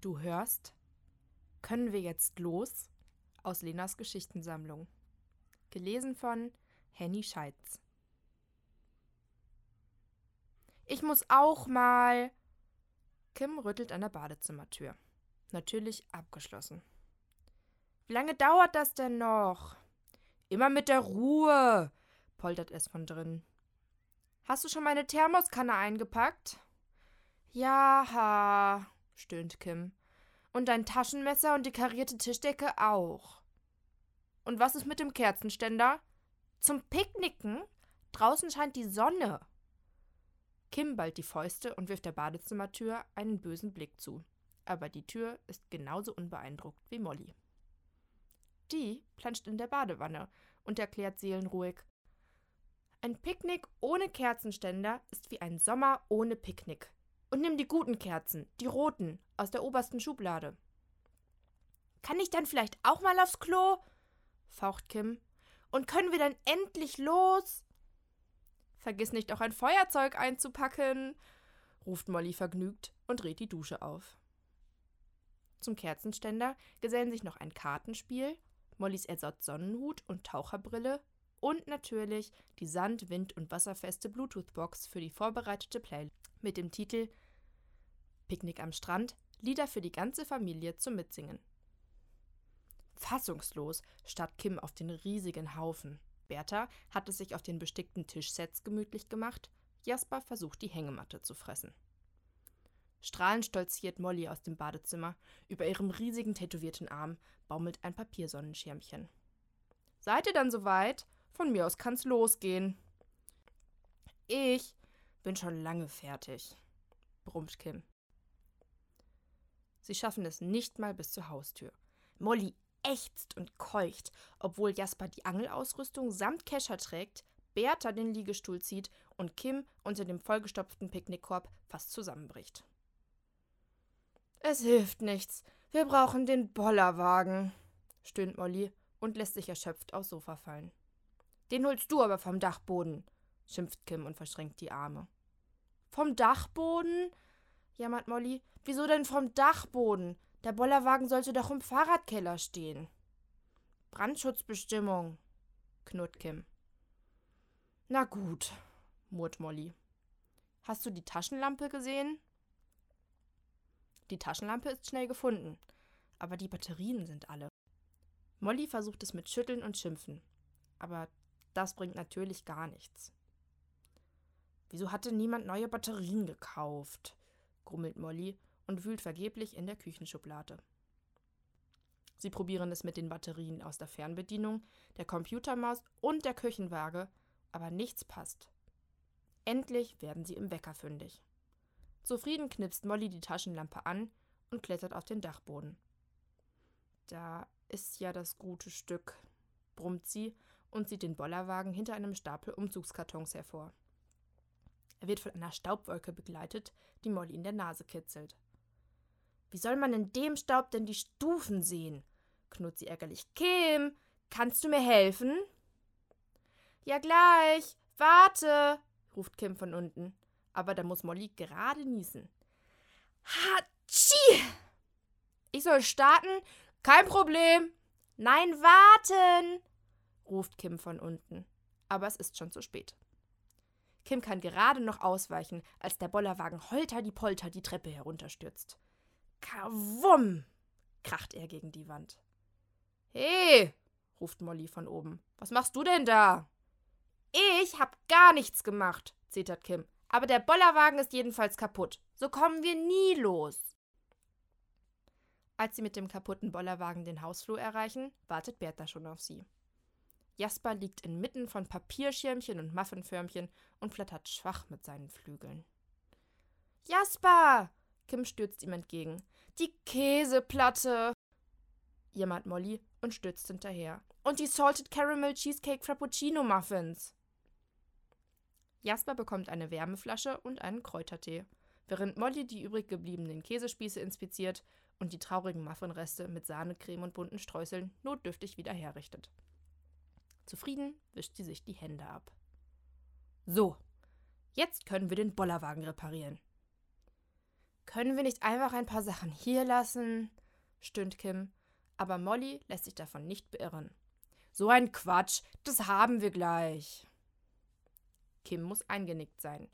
Du hörst? Können wir jetzt los? Aus Lenas Geschichtensammlung. Gelesen von Henny Scheitz. Ich muss auch mal. Kim rüttelt an der Badezimmertür. Natürlich abgeschlossen. Wie lange dauert das denn noch? Immer mit der Ruhe, poltert es von drin. Hast du schon meine Thermoskanne eingepackt? Ja, stöhnt Kim. Und dein Taschenmesser und die karierte Tischdecke auch. Und was ist mit dem Kerzenständer? Zum Picknicken? Draußen scheint die Sonne. Kim ballt die Fäuste und wirft der Badezimmertür einen bösen Blick zu. Aber die Tür ist genauso unbeeindruckt wie Molly. Die planscht in der Badewanne und erklärt seelenruhig: Ein Picknick ohne Kerzenständer ist wie ein Sommer ohne Picknick. Und nimm die guten Kerzen, die roten, aus der obersten Schublade. Kann ich dann vielleicht auch mal aufs Klo? faucht Kim. Und können wir dann endlich los? Vergiss nicht auch ein Feuerzeug einzupacken, ruft Molly vergnügt und dreht die Dusche auf. Zum Kerzenständer gesellen sich noch ein Kartenspiel, Mollys Ersatz Sonnenhut und Taucherbrille und natürlich die Sand-, Wind- und wasserfeste Bluetooth-Box für die vorbereitete Playlist mit dem Titel Picknick am Strand, Lieder für die ganze Familie zum Mitsingen. Fassungslos starrt Kim auf den riesigen Haufen. Bertha hat es sich auf den bestickten Tischsets gemütlich gemacht, Jasper versucht die Hängematte zu fressen. Strahlend stolziert Molly aus dem Badezimmer. Über ihrem riesigen tätowierten Arm baumelt ein Papiersonnenschirmchen. Seid ihr dann soweit? Von mir aus kann's losgehen. Ich bin schon lange fertig, brummt Kim. Sie schaffen es nicht mal bis zur Haustür. Molly ächzt und keucht, obwohl Jasper die Angelausrüstung samt Kescher trägt, Bertha den Liegestuhl zieht und Kim unter dem vollgestopften Picknickkorb fast zusammenbricht. Es hilft nichts. Wir brauchen den Bollerwagen, stöhnt Molly und lässt sich erschöpft aufs Sofa fallen. Den holst du aber vom Dachboden, schimpft Kim und verschränkt die Arme. Vom Dachboden? jammert Molly. Wieso denn vom Dachboden? Der Bollerwagen sollte doch im Fahrradkeller stehen. Brandschutzbestimmung, knurrt Kim. Na gut, murrt Molly. Hast du die Taschenlampe gesehen? Die Taschenlampe ist schnell gefunden, aber die Batterien sind alle. Molly versucht es mit Schütteln und Schimpfen, aber das bringt natürlich gar nichts. Wieso hatte niemand neue Batterien gekauft? grummelt Molly und wühlt vergeblich in der Küchenschublade. Sie probieren es mit den Batterien aus der Fernbedienung, der Computermaus und der Küchenwaage, aber nichts passt. Endlich werden sie im Wecker fündig. Zufrieden knipst Molly die Taschenlampe an und klettert auf den Dachboden. Da ist ja das gute Stück, brummt sie und zieht den Bollerwagen hinter einem Stapel Umzugskartons hervor. Er wird von einer Staubwolke begleitet, die Molly in der Nase kitzelt. Wie soll man in dem Staub denn die Stufen sehen? knurrt sie ärgerlich. Kim, kannst du mir helfen? Ja, gleich. Warte, ruft Kim von unten aber da muss Molly gerade niesen. Hatschi! Ich soll starten? Kein Problem. Nein, warten! ruft Kim von unten. Aber es ist schon zu spät. Kim kann gerade noch ausweichen, als der Bollerwagen holter die Polter die Treppe herunterstürzt. Kawum! kracht er gegen die Wand. Hey! ruft Molly von oben. Was machst du denn da? Ich hab gar nichts gemacht, zetert Kim. Aber der Bollerwagen ist jedenfalls kaputt. So kommen wir nie los. Als sie mit dem kaputten Bollerwagen den Hausflur erreichen, wartet Bertha schon auf sie. Jasper liegt inmitten von Papierschirmchen und Muffinförmchen und flattert schwach mit seinen Flügeln. Jasper! Kim stürzt ihm entgegen. Die Käseplatte! jammert Molly und stürzt hinterher. Und die Salted Caramel Cheesecake Frappuccino Muffins! Jasper bekommt eine Wärmeflasche und einen Kräutertee, während Molly die übrig gebliebenen Käsespieße inspiziert und die traurigen Muffinreste mit Sahnecreme und bunten Streuseln notdürftig wieder herrichtet. Zufrieden wischt sie sich die Hände ab. So, jetzt können wir den Bollerwagen reparieren. Können wir nicht einfach ein paar Sachen hier lassen? stöhnt Kim, aber Molly lässt sich davon nicht beirren. So ein Quatsch, das haben wir gleich. Kim muss eingenickt sein,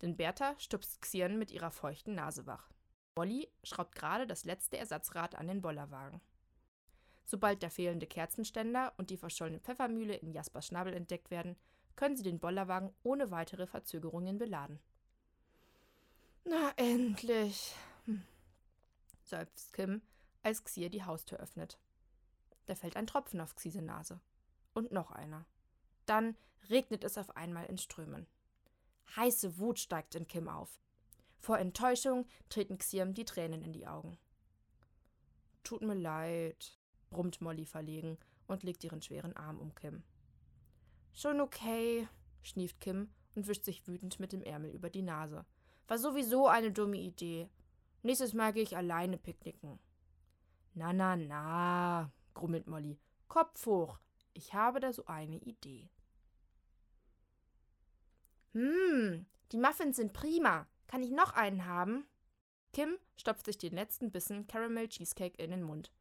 denn Bertha stupst Xian mit ihrer feuchten Nase wach. Molly schraubt gerade das letzte Ersatzrad an den Bollerwagen. Sobald der fehlende Kerzenständer und die verschollene Pfeffermühle in Jaspers Schnabel entdeckt werden, können sie den Bollerwagen ohne weitere Verzögerungen beladen. Na endlich, hm. seufzt Kim, als Xier die Haustür öffnet. Da fällt ein Tropfen auf Xise Nase. Und noch einer. Dann regnet es auf einmal in Strömen. Heiße Wut steigt in Kim auf. Vor Enttäuschung treten Xiam die Tränen in die Augen. Tut mir leid, brummt Molly verlegen und legt ihren schweren Arm um Kim. Schon okay, schnieft Kim und wischt sich wütend mit dem Ärmel über die Nase. War sowieso eine dumme Idee. Nächstes Mal gehe ich alleine picknicken. Na, na, na, grummelt Molly. Kopf hoch. Ich habe da so eine Idee. Hm, die Muffins sind prima. Kann ich noch einen haben? Kim stopft sich den letzten Bissen Caramel Cheesecake in den Mund.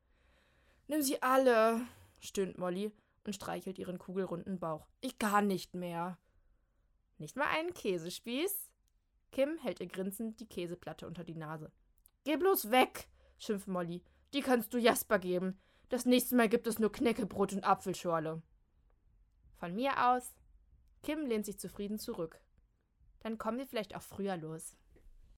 Nimm sie alle, stöhnt Molly und streichelt ihren kugelrunden Bauch. Ich kann nicht mehr. Nicht mal einen Käsespieß? Kim hält ihr grinsend die Käseplatte unter die Nase. Geh bloß weg, schimpft Molly. Die kannst du Jasper geben. Das nächste Mal gibt es nur Knäckebrot und Apfelschorle. Von mir aus. Kim lehnt sich zufrieden zurück. Dann kommen wir vielleicht auch früher los.